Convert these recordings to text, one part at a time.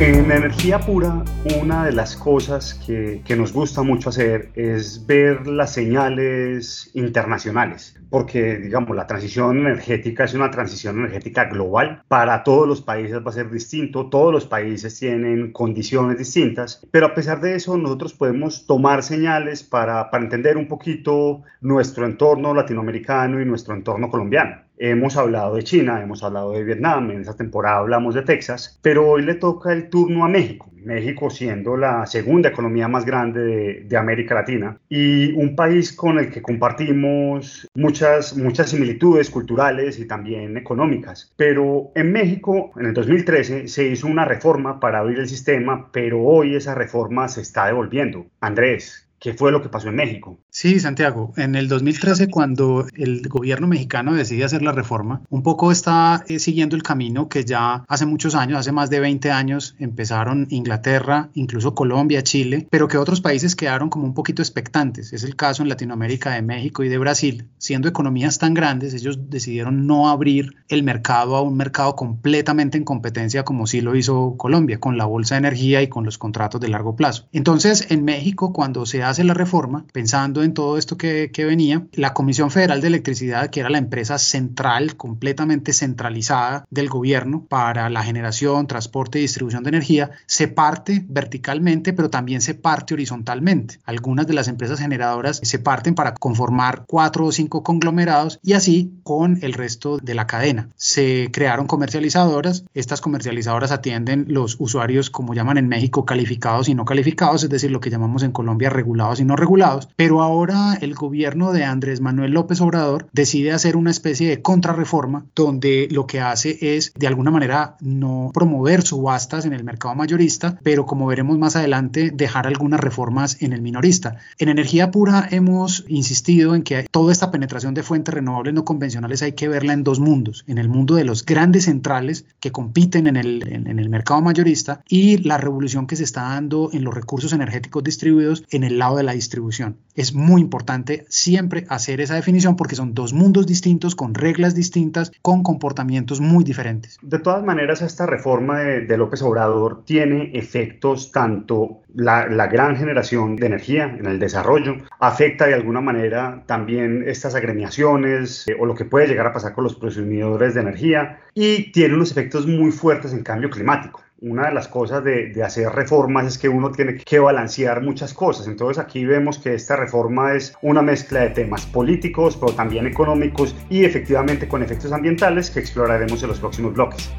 En energía pura, una de las cosas que, nos gusta mucho hacer es ver las señales internacionales, porque digamos, la transición energética es una transición energética global. Para todos los países va a ser distinto, todos los países tienen condiciones distintas, pero a pesar de eso nosotros podemos tomar señales para entender un poquito nuestro entorno latinoamericano y nuestro entorno colombiano. Hemos hablado de China, hemos hablado de Vietnam, en esta temporada hablamos de Texas, pero hoy le toca el turno a México. México siendo la segunda economía más grande de, América Latina y un país con el que compartimos muchas, muchas similitudes culturales y también económicas. Pero en México, en el 2013, se hizo una reforma para abrir el sistema, pero hoy esa reforma se está devolviendo. Andrés, ¿Qué fue lo que pasó en México? Sí, Santiago, en el 2013 cuando el gobierno mexicano decide hacer la reforma, un poco está eh, siguiendo el camino que ya hace muchos años, hace más de 20 años, empezaron Inglaterra, incluso Colombia, Chile, pero que otros países quedaron como un poquito expectantes. Es el caso en Latinoamérica de México y de Brasil. Siendo economías tan grandes, ellos decidieron no abrir el mercado a un mercado completamente en competencia como sí lo hizo Colombia, con la bolsa de energía y con los contratos de largo plazo. Entonces, en México, cuando se hace la reforma, pensando en todo esto que, que, venía, la Comisión Federal de Electricidad, que era la empresa central, completamente centralizada del gobierno para la generación, transporte y distribución de energía, se parte verticalmente, pero también se parte horizontalmente. Algunas de las empresas generadoras se parten para conformar cuatro o cinco conglomerados y así con el resto de la cadena. Se crearon comercializadoras, estas comercializadoras atienden los usuarios, como llaman en México, calificados y no calificados, es decir, lo que llamamos en Colombia regulados y no regulados, pero ahora el gobierno de Andrés Manuel López Obrador decide hacer una especie de contrarreforma donde lo que hace es de alguna manera no promover subastas en el mercado mayorista, pero como veremos más adelante dejar algunas reformas en el minorista. En energía pura hemos insistido en que toda esta penetración de fuentes renovables no convencionales hay que verla en dos mundos, en el mundo de los grandes centrales que compiten en el, en, en el mercado mayorista y la revolución que se está dando en los recursos energéticos distribuidos en el lado de la distribución. Es muy importante siempre hacer esa definición porque son dos mundos distintos, con reglas distintas, con comportamientos muy diferentes. De todas maneras, esta reforma de, de López Obrador tiene efectos tanto la, la, gran generación de energía en el desarrollo, afecta de alguna manera también estas agremiaciones eh, o lo que puede llegar a pasar con los consumidores de energía y tiene unos efectos muy fuertes en cambio climático una de las cosas de, hacer reformas es que uno tiene que balancear muchas cosas. Entonces aquí vemos que esta reforma es una mezcla de temas políticos, pero también económicos y efectivamente con efectos ambientales que exploraremos en los próximos bloques.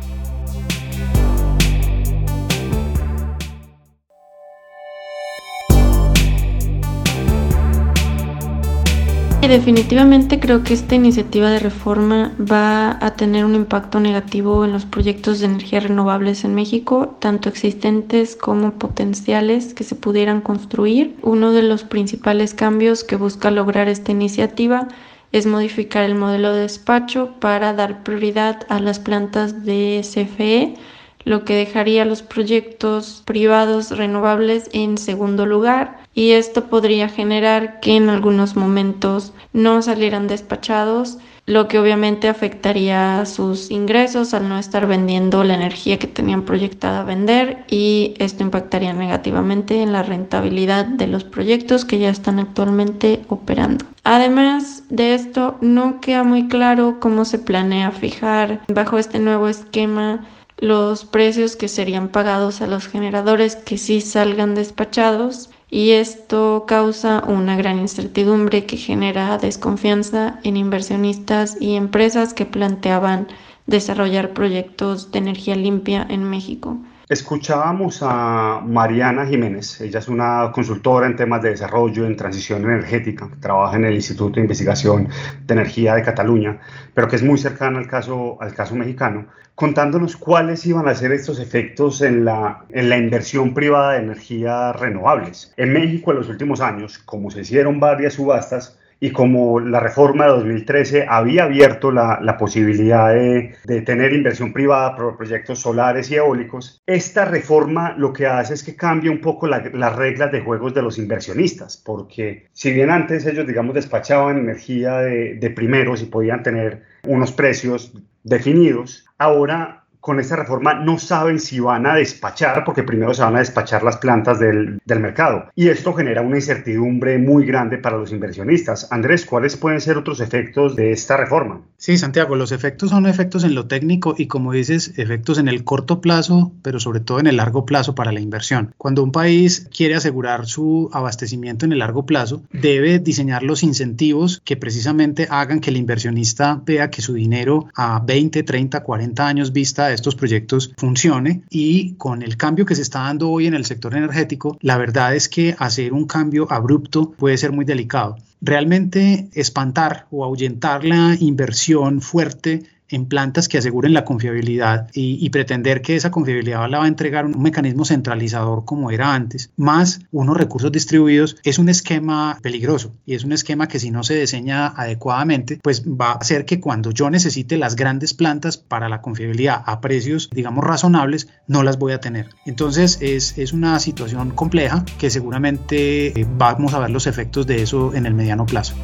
Definitivamente creo que esta iniciativa de reforma va a tener un impacto negativo en los proyectos de energía renovables en México, tanto existentes como potenciales que se pudieran construir. Uno de los principales cambios que busca lograr esta iniciativa es modificar el modelo de despacho para dar prioridad a las plantas de CFE lo que dejaría los proyectos privados renovables en segundo lugar y esto podría generar que en algunos momentos no salieran despachados, lo que obviamente afectaría sus ingresos al no estar vendiendo la energía que tenían proyectada vender y esto impactaría negativamente en la rentabilidad de los proyectos que ya están actualmente operando. Además de esto, no queda muy claro cómo se planea fijar bajo este nuevo esquema los precios que serían pagados a los generadores que sí salgan despachados y esto causa una gran incertidumbre que genera desconfianza en inversionistas y empresas que planteaban desarrollar proyectos de energía limpia en México. Escuchábamos a Mariana Jiménez, ella es una consultora en temas de desarrollo en transición energética, trabaja en el Instituto de Investigación de Energía de Cataluña, pero que es muy cercana al caso, al caso mexicano, contándonos cuáles iban a ser estos efectos en la, en la inversión privada de energías renovables. En México en los últimos años, como se hicieron varias subastas, y como la reforma de 2013 había abierto la, posibilidad de, de, tener inversión privada por proyectos solares y eólicos, esta reforma lo que hace es que cambia un poco la, las reglas de juegos de los inversionistas, porque si bien antes ellos, digamos, despachaban energía de, de primeros y podían tener unos precios definidos, ahora con esta reforma no saben si van a despachar, porque primero se van a despachar las plantas del, del, mercado. Y esto genera una incertidumbre muy grande para los inversionistas. Andrés, ¿cuáles pueden ser otros efectos de esta reforma? Sí, Santiago, los efectos son efectos en lo técnico y como dices, efectos en el corto plazo, pero sobre todo en el largo plazo para la inversión. Cuando un país quiere asegurar su abastecimiento en el largo plazo, debe diseñar los incentivos que precisamente hagan que el inversionista vea que su dinero a 20, 30, 40 años vista estos proyectos funcione y con el cambio que se está dando hoy en el sector energético, la verdad es que hacer un cambio abrupto puede ser muy delicado. Realmente espantar o ahuyentar la inversión fuerte en plantas que aseguren la confiabilidad y, pretender que esa confiabilidad la va a entregar un mecanismo centralizador como era antes, más unos recursos distribuidos, es un esquema peligroso y es un esquema que si no se diseña adecuadamente, pues va a hacer que cuando yo necesite las grandes plantas para la confiabilidad a precios, digamos, razonables, no las voy a tener. Entonces es, es una situación compleja que seguramente eh, vamos a ver los efectos de eso en el mediano plazo.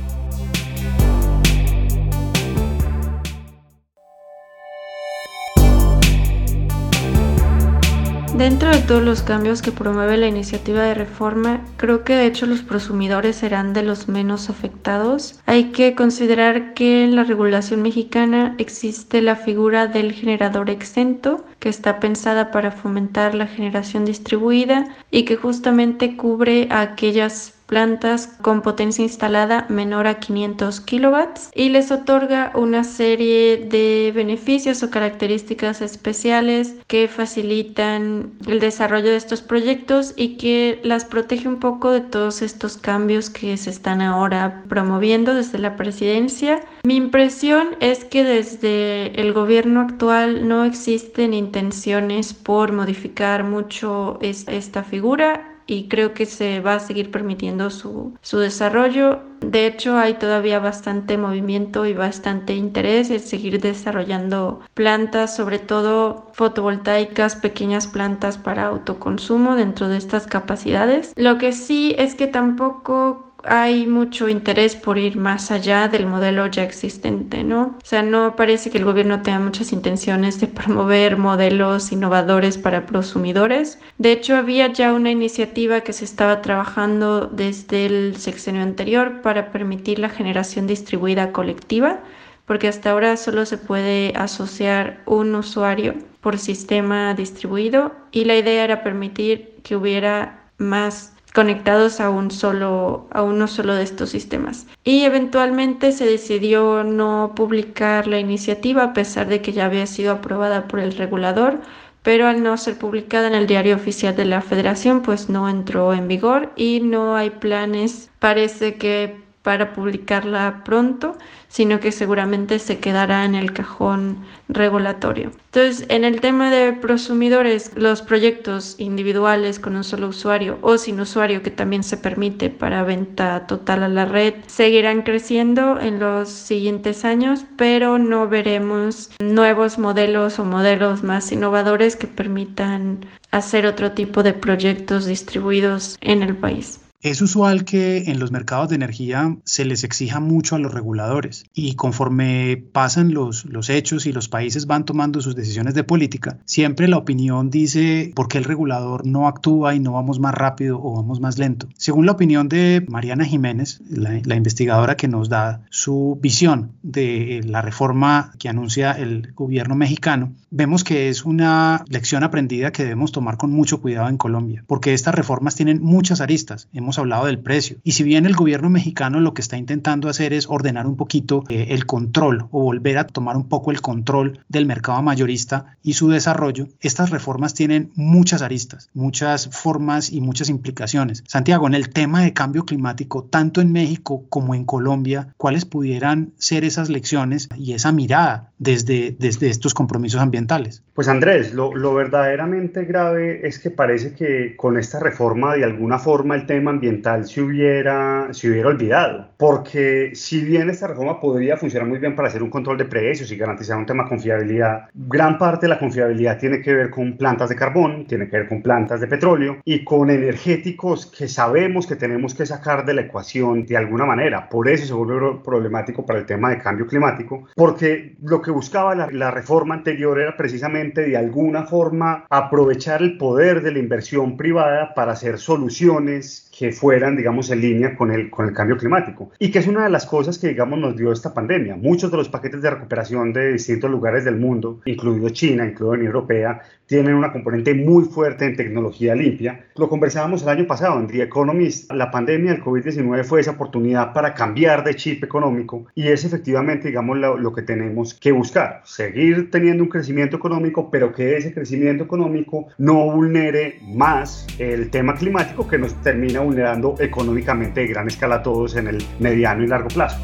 Dentro de todos los cambios que promueve la iniciativa de reforma, creo que de hecho los prosumidores serán de los menos afectados. Hay que considerar que en la regulación mexicana existe la figura del generador exento, que está pensada para fomentar la generación distribuida y que justamente cubre a aquellas plantas con potencia instalada menor a 500 kilowatts y les otorga una serie de beneficios o características especiales que facilitan el desarrollo de estos proyectos y que las protege un poco de todos estos cambios que se están ahora promoviendo desde la presidencia. Mi impresión es que desde el gobierno actual no existen intenciones por modificar mucho esta figura y creo que se va a seguir permitiendo su, su, desarrollo. De hecho, hay todavía bastante movimiento y bastante interés en seguir desarrollando plantas, sobre todo fotovoltaicas, pequeñas plantas para autoconsumo dentro de estas capacidades. Lo que sí es que tampoco hay mucho interés por ir más allá del modelo ya existente, ¿no? O sea, no parece que el gobierno tenga muchas intenciones de promover modelos innovadores para prosumidores. De hecho, había ya una iniciativa que se estaba trabajando desde el sexenio anterior para permitir la generación distribuida colectiva, porque hasta ahora solo se puede asociar un usuario por sistema distribuido y la idea era permitir que hubiera más conectados a un solo a uno solo de estos sistemas. Y eventualmente se decidió no publicar la iniciativa a pesar de que ya había sido aprobada por el regulador pero al no ser publicada en el diario oficial de la federación pues no entró en vigor y no hay planes. Parece que para publicarla pronto, sino que seguramente se quedará en el cajón regulatorio. Entonces, en el tema de prosumidores, los proyectos individuales con un solo usuario o sin usuario que también se permite para venta total a la red seguirán creciendo en los siguientes años, pero no veremos nuevos modelos o modelos más innovadores que permitan hacer otro tipo de proyectos distribuidos en el país. Es usual que en los mercados de energía se les exija mucho a los reguladores y conforme pasan los, los hechos y los países van tomando sus decisiones de política, siempre la opinión dice por qué el regulador no actúa y no vamos más rápido o vamos más lento. Según la opinión de Mariana Jiménez, la, investigadora que nos da su visión de la reforma que anuncia el gobierno mexicano, vemos que es una lección aprendida que debemos tomar con mucho cuidado en Colombia, porque estas reformas tienen muchas aristas. Hemos hablado del precio. Y si bien el gobierno mexicano lo que está intentando hacer es ordenar un poquito eh, el control o volver a tomar un poco el control del mercado mayorista y su desarrollo, estas reformas tienen muchas aristas, muchas formas y muchas implicaciones. Santiago, en el tema de cambio climático, tanto en México como en Colombia, ¿cuáles pudieran ser esas lecciones y esa mirada desde, desde estos compromisos ambientales? Pues Andrés, lo, verdaderamente grave es que parece que con esta reforma de alguna forma el tema ambiental se hubiera, se hubiera olvidado, porque si bien esta reforma podría funcionar muy bien para hacer un control de precios y garantizar un tema de confiabilidad, gran parte de la confiabilidad tiene que ver con plantas de carbón, tiene que ver con plantas de petróleo y con energéticos que sabemos que tenemos que sacar de la ecuación de alguna manera. Por eso se vuelve problemático para el tema de cambio climático, porque lo que buscaba la reforma anterior era precisamente de alguna forma aprovechar el poder de la inversión privada para hacer soluciones que fueran, digamos, en línea con el, con el cambio climático. Y que es una de las cosas que, digamos, nos dio esta pandemia. Muchos de los paquetes de recuperación de distintos lugares del mundo, incluido China, incluido la Unión Europea, tienen una componente muy fuerte en tecnología limpia. Lo conversábamos el año pasado en The Economist. La pandemia del COVID-19 fue esa oportunidad para cambiar de chip económico y es efectivamente, digamos, lo, lo, que tenemos que buscar. Seguir teniendo un crecimiento económico, pero que ese crecimiento económico no vulnere más el tema climático que nos termina vulnerando económicamente de gran escala a todos en el mediano y largo plazo.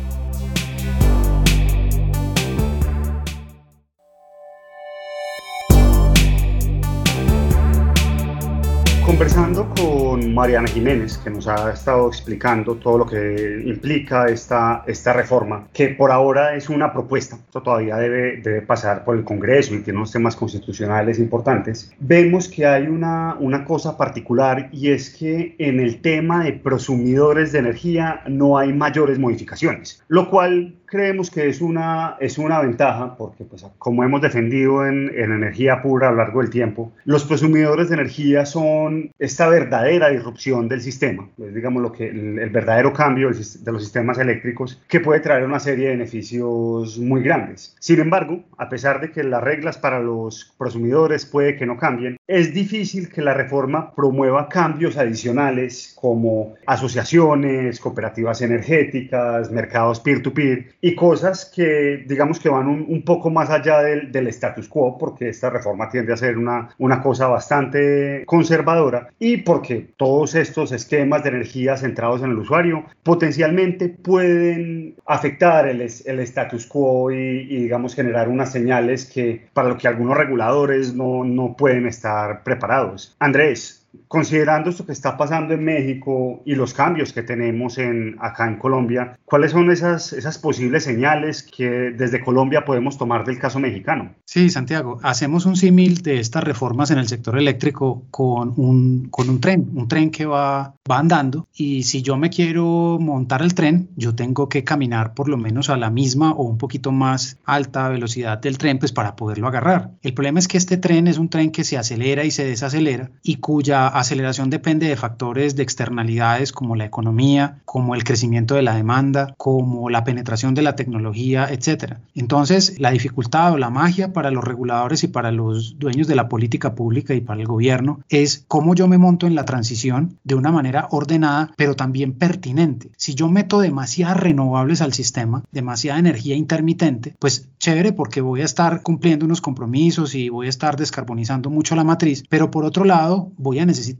conversando con Mariana Jiménez, que nos ha estado explicando todo lo que implica esta, esta reforma, que por ahora es una propuesta, esto todavía debe, debe pasar por el Congreso y tiene unos temas constitucionales importantes, vemos que hay una, una cosa particular y es que en el tema de prosumidores de energía no hay mayores modificaciones, lo cual creemos que es una, es una ventaja porque, pues, como hemos defendido en, en, energía pura a lo largo del tiempo, los consumidores de energía son esta verdadera disrupción del sistema, es, digamos, lo que, el, el verdadero cambio de los sistemas eléctricos que puede traer una serie de beneficios muy grandes. Sin embargo, a pesar de que las reglas para los consumidores puede que no cambien, es difícil que la reforma promueva cambios adicionales como asociaciones, cooperativas energéticas, mercados peer-to-peer, -peer, y cosas que digamos que van un, un poco más allá del, del, status quo, porque esta reforma tiende a ser una, una cosa bastante conservadora. Y porque todos estos esquemas de energía centrados en el usuario potencialmente pueden afectar el, el status quo y, y, digamos generar unas señales que para lo que algunos reguladores no, no pueden estar preparados. Andrés, considerando esto que está pasando en México y los cambios que tenemos en, acá en Colombia, ¿cuáles son esas, posibles señales que desde Colombia podemos tomar del caso mexicano? Sí, Santiago, hacemos un símil de estas reformas en el sector eléctrico con un, con un tren, un tren que va, va andando y si yo me quiero montar el tren, yo tengo que caminar por lo menos a la misma o un poquito más alta velocidad del tren pues para poderlo agarrar. El problema es que este tren es un tren que se acelera y se desacelera y cuya aceleración depende de factores de externalidades como la economía, como el crecimiento de la demanda, como la penetración de la tecnología, etc. Entonces, la dificultad o la magia para los reguladores y para los dueños de la política pública y para el gobierno es cómo yo me monto en la transición de una manera ordenada, pero también pertinente. Si yo meto demasiadas renovables al sistema, demasiada energía intermitente, pues chévere porque voy a estar cumpliendo unos compromisos y voy a estar descarbonizando mucho la matriz, pero por otro lado voy a necesitar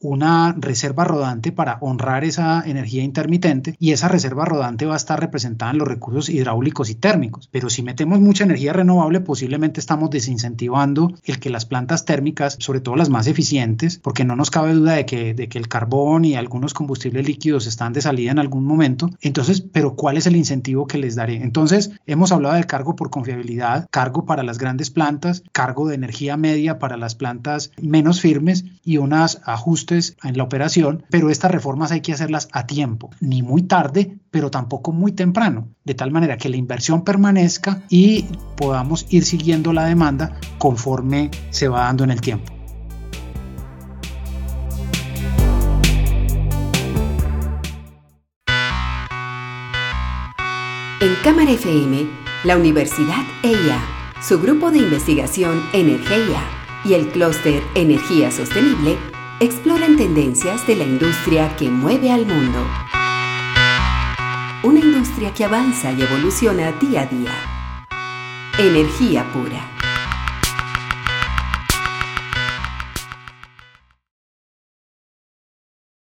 una reserva rodante para honrar esa energía intermitente y esa reserva rodante va a estar representada en los recursos hidráulicos y térmicos. Pero si metemos mucha energía renovable, posiblemente estamos desincentivando el que las plantas térmicas, sobre todo las más eficientes, porque no nos cabe duda de que, de que el carbón y algunos combustibles líquidos están de salida en algún momento. Entonces, pero ¿cuál es el incentivo que les daré? Entonces, hemos hablado del cargo por confiabilidad, cargo para las grandes plantas, cargo de energía media para las plantas menos firmes y ajustes en la operación, pero estas reformas hay que hacerlas a tiempo, ni muy tarde, pero tampoco muy temprano, de tal manera que la inversión permanezca y podamos ir siguiendo la demanda conforme se va dando en el tiempo. En Cámara FM, la Universidad EIA, su grupo de investigación Energía y el clúster Energía Sostenible exploran tendencias de la industria que mueve al mundo. Una industria que avanza y evoluciona día a día. Energía pura.